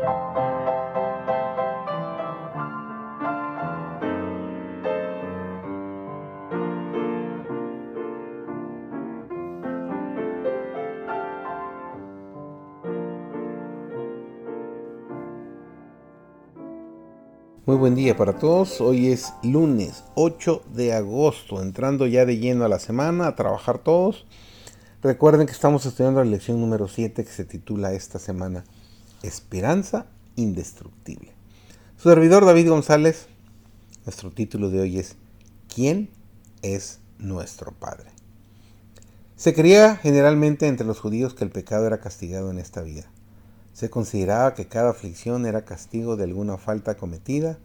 Muy buen día para todos. Hoy es lunes 8 de agosto, entrando ya de lleno a la semana, a trabajar todos. Recuerden que estamos estudiando la lección número 7 que se titula esta semana Esperanza Indestructible. Su servidor David González, nuestro título de hoy es ¿Quién es nuestro Padre? Se creía generalmente entre los judíos que el pecado era castigado en esta vida. Se consideraba que cada aflicción era castigo de alguna falta cometida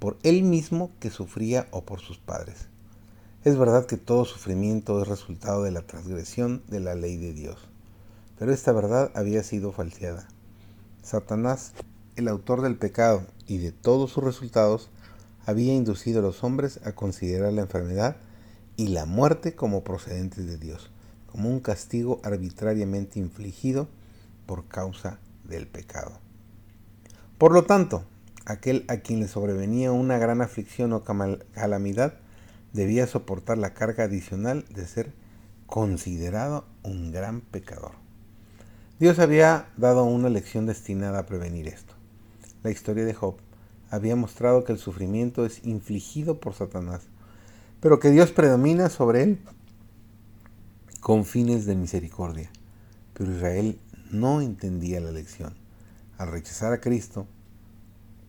por él mismo que sufría o por sus padres. Es verdad que todo sufrimiento es resultado de la transgresión de la ley de Dios, pero esta verdad había sido falseada. Satanás, el autor del pecado y de todos sus resultados, había inducido a los hombres a considerar la enfermedad y la muerte como procedentes de Dios, como un castigo arbitrariamente infligido por causa del pecado. Por lo tanto, aquel a quien le sobrevenía una gran aflicción o calamidad debía soportar la carga adicional de ser considerado un gran pecador. Dios había dado una lección destinada a prevenir esto. La historia de Job había mostrado que el sufrimiento es infligido por Satanás, pero que Dios predomina sobre él con fines de misericordia. Pero Israel no entendía la lección. Al rechazar a Cristo,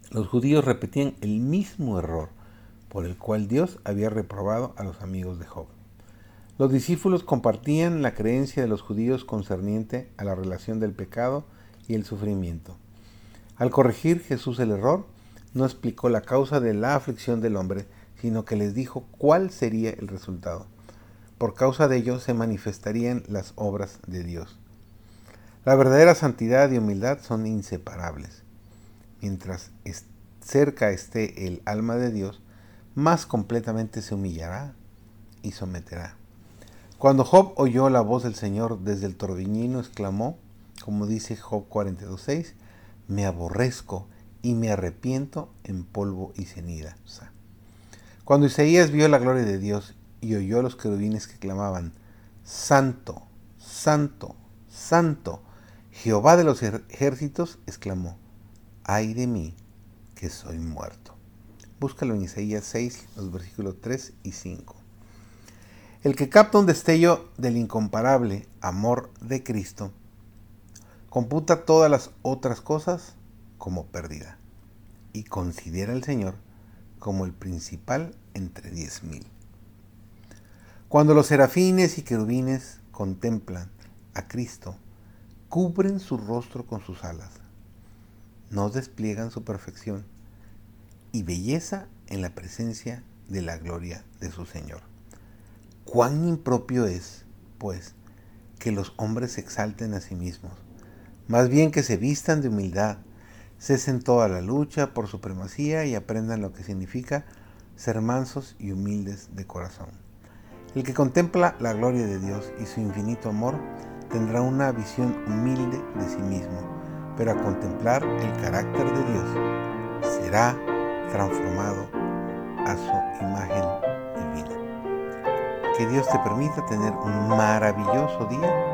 los judíos repetían el mismo error por el cual Dios había reprobado a los amigos de Job. Los discípulos compartían la creencia de los judíos concerniente a la relación del pecado y el sufrimiento. Al corregir Jesús el error, no explicó la causa de la aflicción del hombre, sino que les dijo cuál sería el resultado. Por causa de ello se manifestarían las obras de Dios. La verdadera santidad y humildad son inseparables. Mientras cerca esté el alma de Dios, más completamente se humillará y someterá. Cuando Job oyó la voz del Señor desde el torbellino, exclamó, como dice Job 42.6, me aborrezco y me arrepiento en polvo y ceniza. Cuando Isaías vio la gloria de Dios y oyó a los querubines que clamaban, Santo, Santo, Santo, Jehová de los ejércitos exclamó, ay de mí que soy muerto. Búscalo en Isaías 6, los versículos 3 y 5. El que capta un destello del incomparable amor de Cristo, computa todas las otras cosas como pérdida y considera al Señor como el principal entre diez mil. Cuando los serafines y querubines contemplan a Cristo, cubren su rostro con sus alas, no despliegan su perfección y belleza en la presencia de la gloria de su Señor. Cuán impropio es, pues, que los hombres se exalten a sí mismos, más bien que se vistan de humildad, cesen toda la lucha por supremacía y aprendan lo que significa ser mansos y humildes de corazón. El que contempla la gloria de Dios y su infinito amor, tendrá una visión humilde de sí mismo, pero a contemplar el carácter de Dios será transformado a su imagen. Que Dios te permita tener un maravilloso día